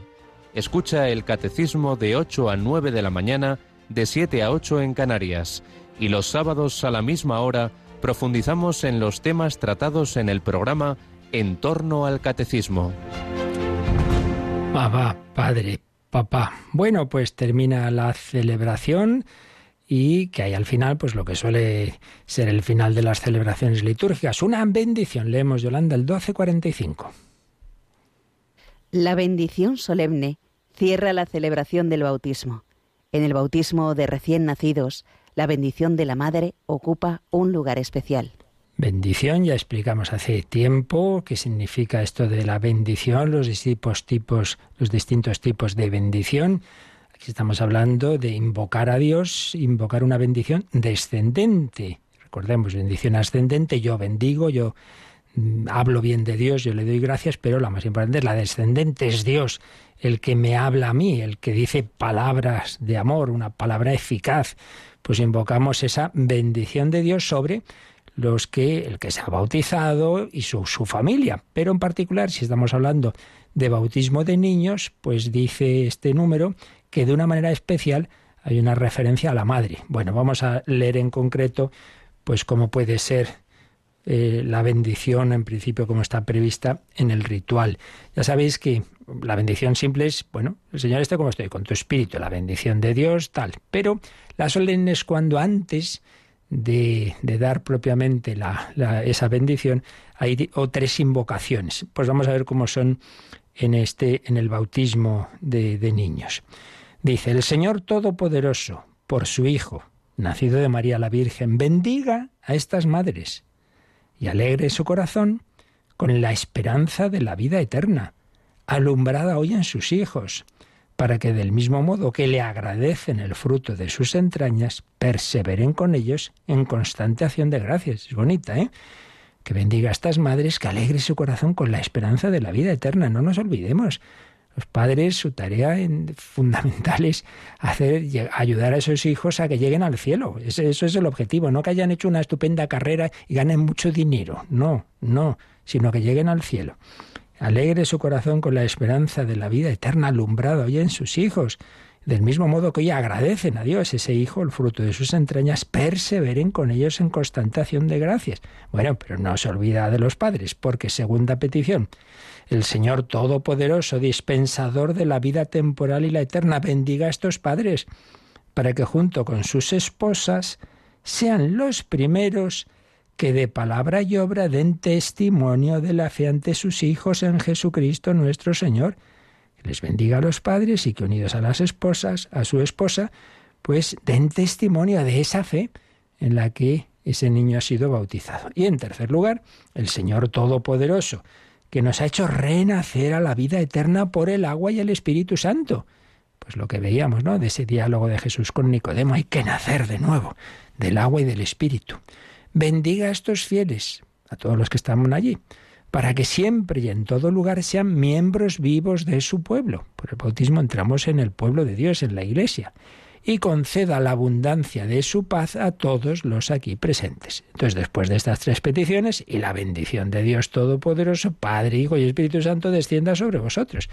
Escucha el catecismo de 8 a 9 de la mañana, de 7 a 8 en Canarias. Y los sábados a la misma hora profundizamos en los temas tratados en el programa En torno al catecismo. Papá, padre, papá. Bueno, pues termina la celebración y que hay al final, pues lo que suele ser el final de las celebraciones litúrgicas, una bendición. Leemos Yolanda el 1245. La bendición solemne cierra la celebración del bautismo. En el bautismo de recién nacidos, la bendición de la Madre ocupa un lugar especial. Bendición, ya explicamos hace tiempo qué significa esto de la bendición, los distintos tipos, de bendición. Aquí estamos hablando de invocar a Dios, invocar una bendición descendente. Recordemos, bendición ascendente, yo bendigo, yo hablo bien de Dios, yo le doy gracias, pero la más importante es la descendente, es Dios el que me habla a mí, el que dice palabras de amor, una palabra eficaz. Pues invocamos esa bendición de Dios sobre los que el que se ha bautizado y su, su familia. Pero en particular, si estamos hablando de bautismo de niños, pues dice este número que de una manera especial hay una referencia a la madre. Bueno, vamos a leer en concreto, pues cómo puede ser eh, la bendición, en principio, como está prevista en el ritual. Ya sabéis que la bendición simple es, bueno, el Señor esté como estoy, con tu espíritu, la bendición de Dios, tal. Pero la solemne es cuando antes de, dar propiamente esa bendición hay o tres invocaciones. Pues vamos a ver cómo son en, este, en el bautismo de, de niños. Dice, el Señor Todopoderoso, por su Hijo, nacido de María la Virgen, bendiga a estas madres y alegre su corazón con la esperanza de la vida eterna, alumbrada hoy en sus hijos, para que del mismo modo que le agradecen el fruto de sus entrañas, perseveren con ellos en constante acción de gracias. Es bonita, ¿eh? Que bendiga a estas madres, que alegre su corazón con la esperanza de la vida eterna. No nos olvidemos. Los padres, su tarea fundamental es ayudar a esos hijos a que lleguen al cielo. Eso es el objetivo, no que hayan hecho una estupenda carrera y ganen mucho dinero. No, no, sino que lleguen al cielo. Alegre su corazón con la esperanza de la vida eterna alumbrada hoy en sus hijos. Del mismo modo que hoy agradecen a Dios ese hijo, el fruto de sus entrañas, perseveren con ellos en constantación de gracias. Bueno, pero no se olvida de los padres, porque segunda petición, el Señor Todopoderoso, dispensador de la vida temporal y la eterna, bendiga a estos padres, para que junto con sus esposas sean los primeros que de palabra y obra den testimonio de la fe ante sus hijos en Jesucristo nuestro Señor. Que les bendiga a los padres y que unidos a las esposas, a su esposa, pues den testimonio de esa fe en la que ese niño ha sido bautizado. Y en tercer lugar, el Señor Todopoderoso, que nos ha hecho renacer a la vida eterna por el agua y el Espíritu Santo. Pues lo que veíamos, ¿no? De ese diálogo de Jesús con Nicodemo, hay que nacer de nuevo, del agua y del Espíritu. Bendiga a estos fieles, a todos los que estamos allí, para que siempre y en todo lugar sean miembros vivos de su pueblo. Por el bautismo entramos en el pueblo de Dios, en la Iglesia y conceda la abundancia de su paz a todos los aquí presentes. Entonces, después de estas tres peticiones y la bendición de Dios Todopoderoso, Padre, Hijo y Espíritu Santo, descienda sobre vosotros.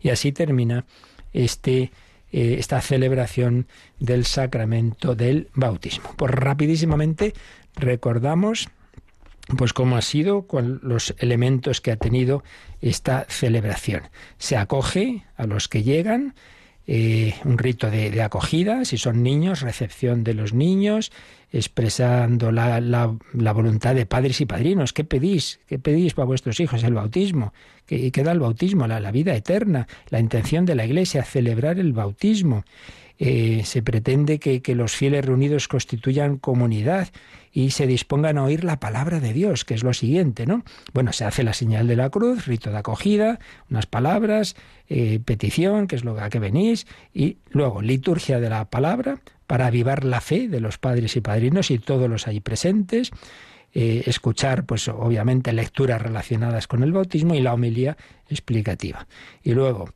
Y así termina este, eh, esta celebración del sacramento del bautismo. Pues rapidísimamente recordamos pues cómo ha sido, con los elementos que ha tenido esta celebración. Se acoge a los que llegan, eh, un rito de, acogida, si son niños, recepción de los niños, expresando la, la, voluntad de padres y padrinos. ¿Qué pedís? ¿Qué pedís para vuestros hijos? El bautismo. ¿Qué, qué da el bautismo? La, la, vida eterna, la intención de la Iglesia, celebrar el bautismo. Eh, se pretende que, que los fieles reunidos constituyan comunidad y se dispongan a oír la palabra de Dios, que es lo siguiente, ¿no? Bueno, se hace la señal de la cruz, rito de acogida, unas palabras, eh, petición, que es lo a que venís, y luego liturgia de la palabra para avivar la fe de los padres y padrinos y todos los ahí presentes. Eh, escuchar, pues obviamente, lecturas relacionadas con el bautismo y la homilía explicativa. Y luego,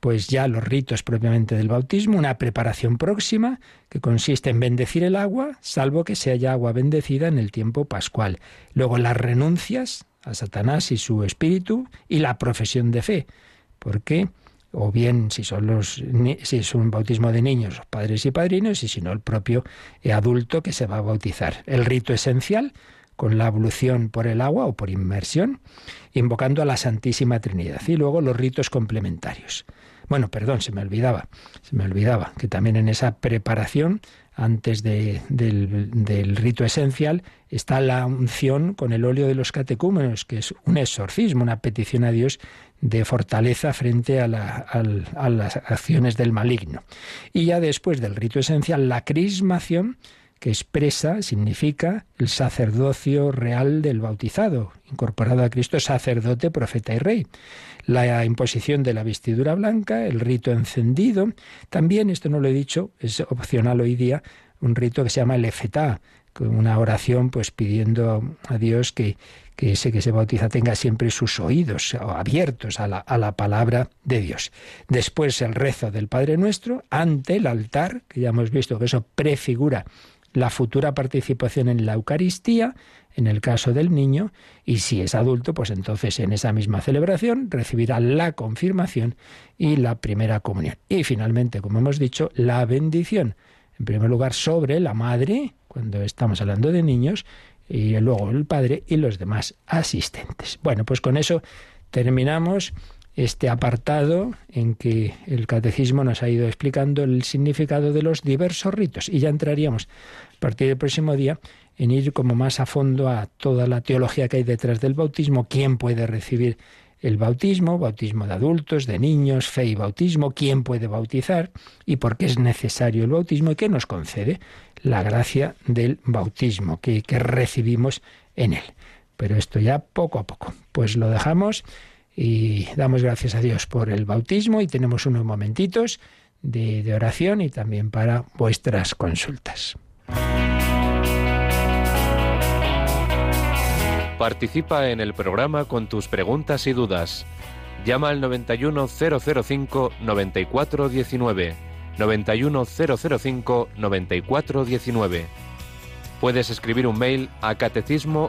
pues ya los ritos propiamente del bautismo, una preparación próxima que consiste en bendecir el agua, salvo que se haya agua bendecida en el tiempo pascual. Luego las renuncias a Satanás y su espíritu y la profesión de fe. Porque o bien si son los si es un bautismo de niños, padres y padrinos, y si no el propio adulto que se va a bautizar. El rito esencial con la ablución por el agua o por inmersión, invocando a la Santísima Trinidad. Y luego los ritos complementarios. Bueno, perdón, se me olvidaba, se me olvidaba que también en esa preparación, antes del, del, rito esencial, está la unción con el óleo de los catecúmenos, que es un exorcismo, una petición a Dios de fortaleza frente a, las acciones del maligno. Y ya después del rito esencial, la crismación, que expresa, significa el sacerdocio real del bautizado, incorporado a Cristo, sacerdote, profeta y rey. La imposición de la vestidura blanca, el rito encendido, también, esto no lo he dicho, es opcional hoy día, un rito que se llama el efetá, una oración pues pidiendo a Dios que, que ese que se bautiza tenga siempre sus oídos abiertos a la, a la palabra de Dios. Después el rezo del Padre Nuestro ante el altar, que ya hemos visto que eso prefigura la futura participación en la Eucaristía, en el caso del niño, y si es adulto, pues entonces en esa misma celebración recibirá la confirmación y la primera comunión. Y finalmente, como hemos dicho, la bendición, en primer lugar sobre la madre, cuando estamos hablando de niños, y luego el padre y los demás asistentes. Bueno, pues con eso terminamos este apartado en que el catecismo nos ha ido explicando el significado de los diversos ritos. Y ya entraríamos a partir del próximo día en ir como más a fondo a toda la teología que hay detrás del bautismo, quién puede recibir el bautismo, bautismo de adultos, de niños, fe y bautismo, quién puede bautizar y por qué es necesario el bautismo y qué nos concede la gracia del bautismo que, recibimos en él. Pero esto ya poco a poco. Pues lo dejamos y damos gracias a Dios por el bautismo y tenemos unos momentitos de, oración y también para vuestras consultas. Participa en el programa con tus preguntas y dudas. Llama al 91005 9419 91005 9419. Puedes escribir un mail a catecismo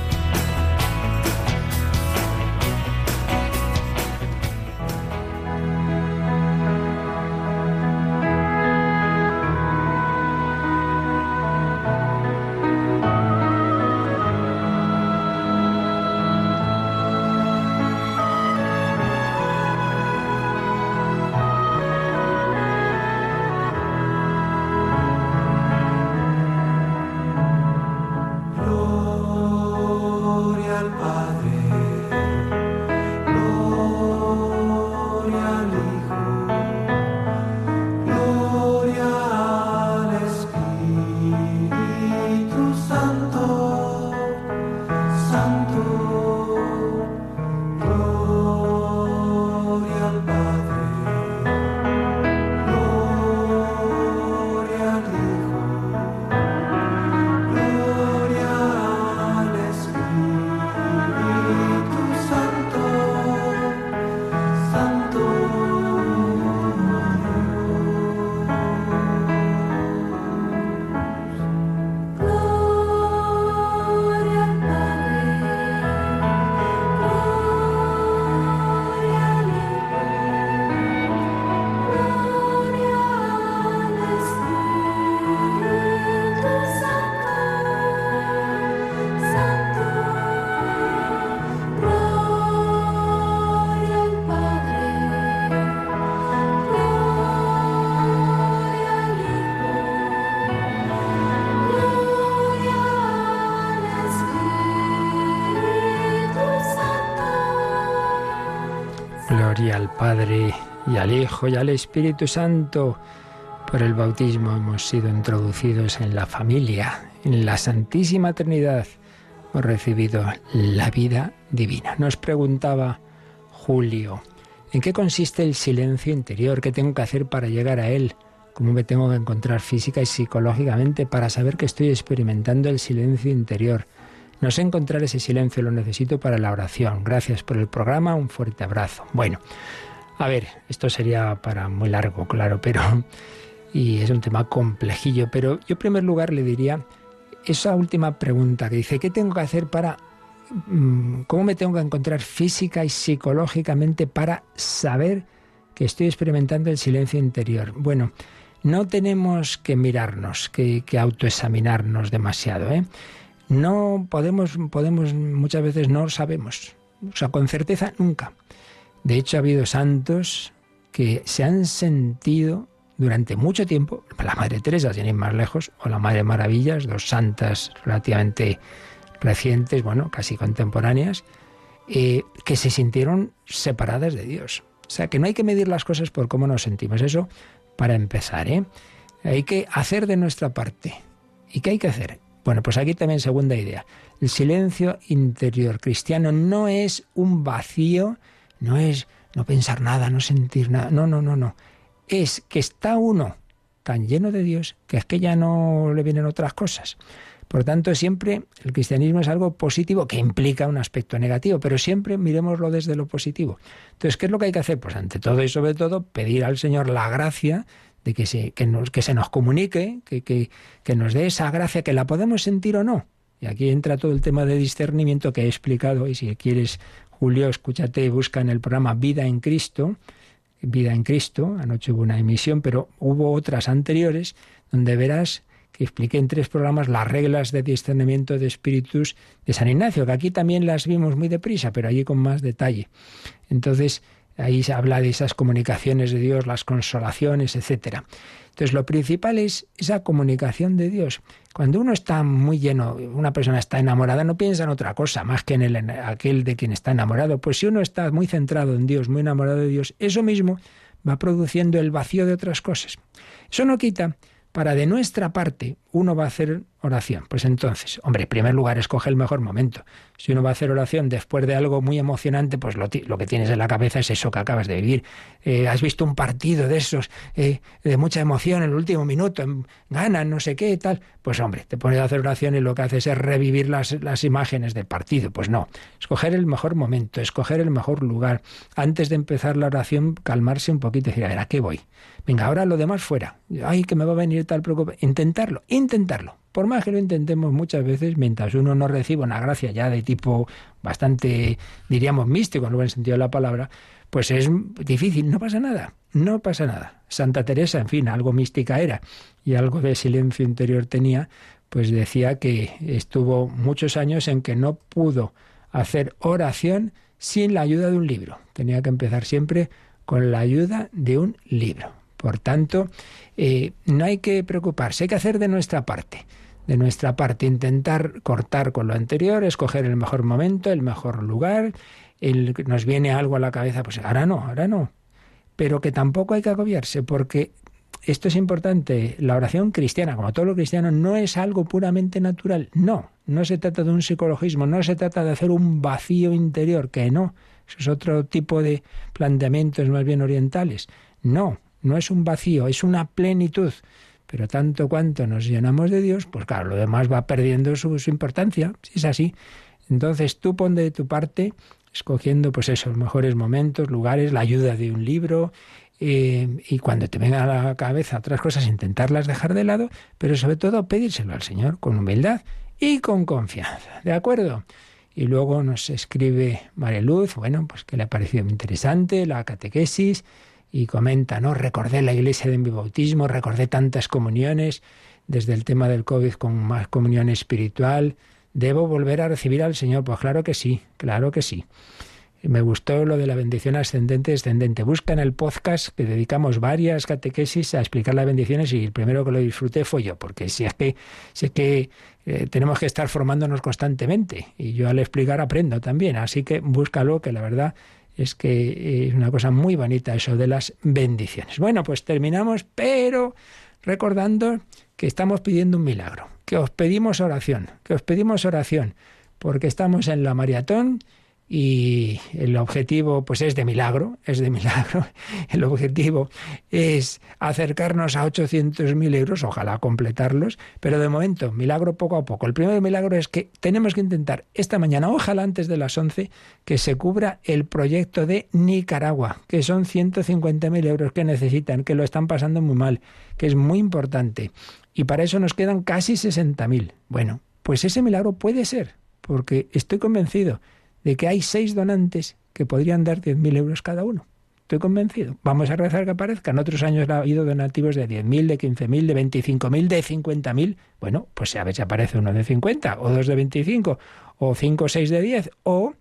Al Padre y al Hijo y al Espíritu Santo. Por el bautismo hemos sido introducidos en la familia, en la Santísima Trinidad. Hemos recibido la vida divina. Nos preguntaba Julio, ¿en qué consiste el silencio interior? ¿Qué tengo que hacer para llegar a él? ¿Cómo me tengo que encontrar física y psicológicamente para saber que estoy experimentando el silencio interior? No sé encontrar ese silencio, lo necesito para la oración. Gracias por el programa, un fuerte abrazo. Bueno, a ver, esto sería para muy largo, claro, pero... Y es un tema complejillo, pero yo en primer lugar le diría esa última pregunta que dice, ¿qué tengo que hacer para... Mm, ¿Cómo me tengo que encontrar física y psicológicamente para saber que estoy experimentando el silencio interior? Bueno, no tenemos que mirarnos, que, que autoexaminarnos demasiado, ¿eh? No podemos, podemos, muchas veces no sabemos. O sea, con certeza nunca. De hecho, ha habido santos que se han sentido durante mucho tiempo, la Madre Teresa, sin ir más lejos, o la Madre Maravillas, dos santas relativamente recientes, bueno, casi contemporáneas, eh, que se sintieron separadas de Dios. O sea, que no hay que medir las cosas por cómo nos sentimos. Eso para empezar, ¿eh? Hay que hacer de nuestra parte. ¿Y qué hay que hacer? Bueno, pues aquí también segunda idea. El silencio interior cristiano no es un vacío, no es no pensar nada, no sentir nada. No, no, no, no. Es que está uno tan lleno de Dios que es que ya no le vienen otras cosas. Por tanto, siempre el cristianismo es algo positivo que implica un aspecto negativo, pero siempre miremoslo desde lo positivo. Entonces, ¿qué es lo que hay que hacer? Pues ante todo y sobre todo, pedir al Señor la gracia de que se, que nos, que se nos comunique, que, que, que nos dé esa gracia, que la podemos sentir o no. Y aquí entra todo el tema de discernimiento que he explicado, y si quieres, Julio, escúchate, busca en el programa Vida en Cristo, Vida en Cristo, anoche hubo una emisión, pero hubo otras anteriores donde verás que expliqué en tres programas las reglas de discernimiento de espíritus de San Ignacio, que aquí también las vimos muy deprisa, pero allí con más detalle. Entonces, Ahí se habla de esas comunicaciones de Dios, las consolaciones, etcétera. Entonces, lo principal es esa comunicación de Dios. Cuando uno está muy lleno, una persona está enamorada, no piensa en otra cosa más que en, el, aquel de quien está enamorado. Pues si uno está muy centrado en Dios, muy enamorado de Dios, eso mismo va produciendo el vacío de otras cosas. Eso no quita para de nuestra parte uno va a hacer oración. Pues entonces, hombre, en primer lugar, escoge el mejor momento. Si uno va a hacer oración después de algo muy emocionante, pues lo, que tienes en la cabeza es eso que acabas de vivir. Eh, has visto un partido de esos, eh, de mucha emoción en el último minuto, ganan, no sé qué, tal. Pues hombre, te pones a hacer oración y lo que haces es revivir las, las imágenes del partido. Pues no, escoger el mejor momento, escoger el mejor lugar. Antes de empezar la oración, calmarse un poquito y decir, a ver, ¿a qué voy? Venga, ahora lo demás fuera. Ay, que me va a venir tal preocupación. Intentarlo, intentarlo. Por más que lo intentemos muchas veces, mientras uno no reciba una gracia ya de tipo bastante, diríamos, místico, en el buen sentido de la palabra, pues es difícil, no pasa nada, no pasa nada. Santa Teresa, en fin, algo mística era y algo de silencio interior tenía, pues decía que estuvo muchos años en que no pudo hacer oración sin la ayuda de un libro. Tenía que empezar siempre con la ayuda de un libro. Por tanto, eh, no hay que preocuparse, hay que hacer de nuestra parte. De nuestra parte, intentar cortar con lo anterior, escoger el mejor momento, el mejor lugar. El, nos viene algo a la cabeza, pues ahora no, ahora no. Pero que tampoco hay que agobiarse, porque esto es importante. La oración cristiana, como todo lo cristiano, no es algo puramente natural. No, no se trata de un psicologismo, no se trata de hacer un vacío interior, que no. Eso es otro tipo de planteamientos más bien orientales. No, no es un vacío, es una plenitud. Pero tanto cuanto nos llenamos de Dios, pues claro, lo demás va perdiendo su, importancia, si es así. Entonces tú pon de tu parte, escogiendo pues esos mejores momentos, lugares, la ayuda de un libro, eh, y cuando te vengan a la cabeza otras cosas, intentarlas dejar de lado, pero sobre todo pedírselo al Señor con humildad y con confianza. ¿De acuerdo? Y luego nos escribe Luz, bueno, pues que le ha parecido interesante la catequesis y comenta, ¿no? Recordé la iglesia de mi bautismo, recordé tantas comuniones, desde el tema del COVID con más comunión espiritual. ¿Debo volver a recibir al Señor? Pues claro que sí, claro que sí. Me gustó lo de la bendición ascendente descendente. Busca en el podcast que dedicamos varias catequesis a explicar las bendiciones y el primero que lo disfruté fue yo, porque si es que, si es que eh, tenemos que estar formándonos constantemente y yo al explicar aprendo también. Así que búscalo, que la verdad es que es una cosa muy bonita eso de las bendiciones. Bueno, pues terminamos, pero recordando que estamos pidiendo un milagro, que os pedimos oración, que os pedimos oración, porque estamos en la maratón y el objetivo pues es de milagro, es de milagro. El objetivo es acercarnos a 800.000 euros, ojalá completarlos, pero de momento, milagro poco a poco. El primer milagro es que tenemos que intentar esta mañana, ojalá antes de las 11, que se cubra el proyecto de Nicaragua, que son 150.000 euros que necesitan, que lo están pasando muy mal, que es muy importante. Y para eso nos quedan casi 60.000. Bueno, pues ese milagro puede ser, porque estoy convencido de que hay seis donantes que podrían dar 10.000 euros cada uno. Estoy convencido. Vamos a rezar que aparezcan. Otros años ha habido donativos de 10.000, de 15.000, de 25.000, de 50.000. Bueno, pues a ver si aparece uno de 50, o dos de 25, o cinco o seis de 10, o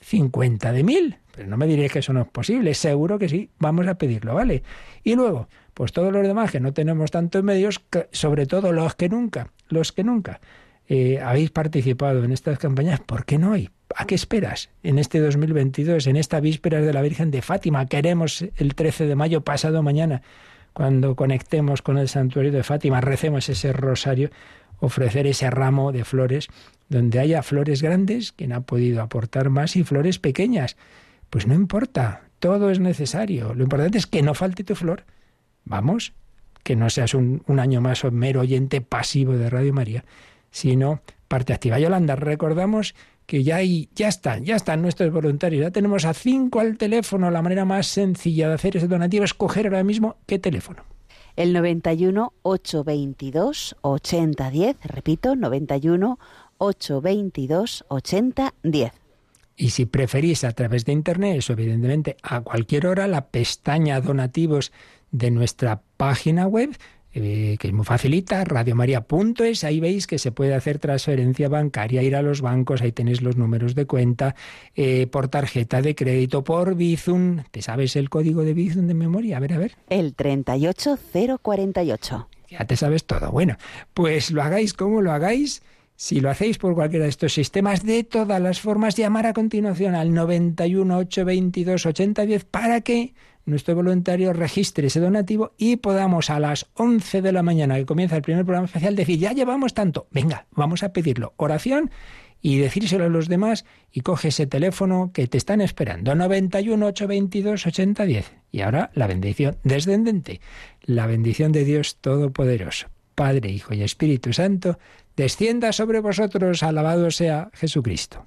50 de 1.000. Pero no me diréis que eso no es posible. Seguro que sí. Vamos a pedirlo, ¿vale? Y luego, pues todos los demás que no tenemos tantos medios, sobre todo los que nunca, los que nunca eh, habéis participado en estas campañas, ¿por qué no hay? ¿A qué esperas en este 2022, en esta víspera de la Virgen de Fátima? Queremos el 13 de mayo, pasado mañana, cuando conectemos con el santuario de Fátima, recemos ese rosario, ofrecer ese ramo de flores, donde haya flores grandes, quien ha podido aportar más, y flores pequeñas. Pues no importa, todo es necesario. Lo importante es que no falte tu flor. Vamos, que no seas un, un año más un mero oyente pasivo de Radio María, sino parte activa. Yolanda, recordamos que ya, hay, ya están, ya están nuestros voluntarios. Ya tenemos a cinco al teléfono. La manera más sencilla de hacer ese donativo es coger ahora mismo qué teléfono. El 91 822 8010, repito, 91 822 8010. Y si preferís a través de Internet, eso evidentemente a cualquier hora, la pestaña donativos de nuestra página web eh, que es muy facilita, radiomaria.es, ahí veis que se puede hacer transferencia bancaria, ir a los bancos, ahí tenéis los números de cuenta, eh, por tarjeta de crédito, por Bizum. ¿Te sabes el código de Bizum de memoria? A ver, a ver. El 38048. Ya te sabes todo. Bueno, pues lo hagáis como lo hagáis. Si lo hacéis por cualquiera de estos sistemas, de todas las formas, llamar a continuación al 91 822 8010 para que nuestro voluntario registre ese donativo y podamos a las 11 de la mañana, que comienza el primer programa especial, decir, ya llevamos tanto, venga, vamos a pedirlo. Oración y decírselo a los demás y coge ese teléfono que te están esperando, 91 822 8010. Y ahora la bendición descendente, la bendición de Dios Todopoderoso, Padre, Hijo y Espíritu Santo, descienda sobre vosotros, alabado sea Jesucristo.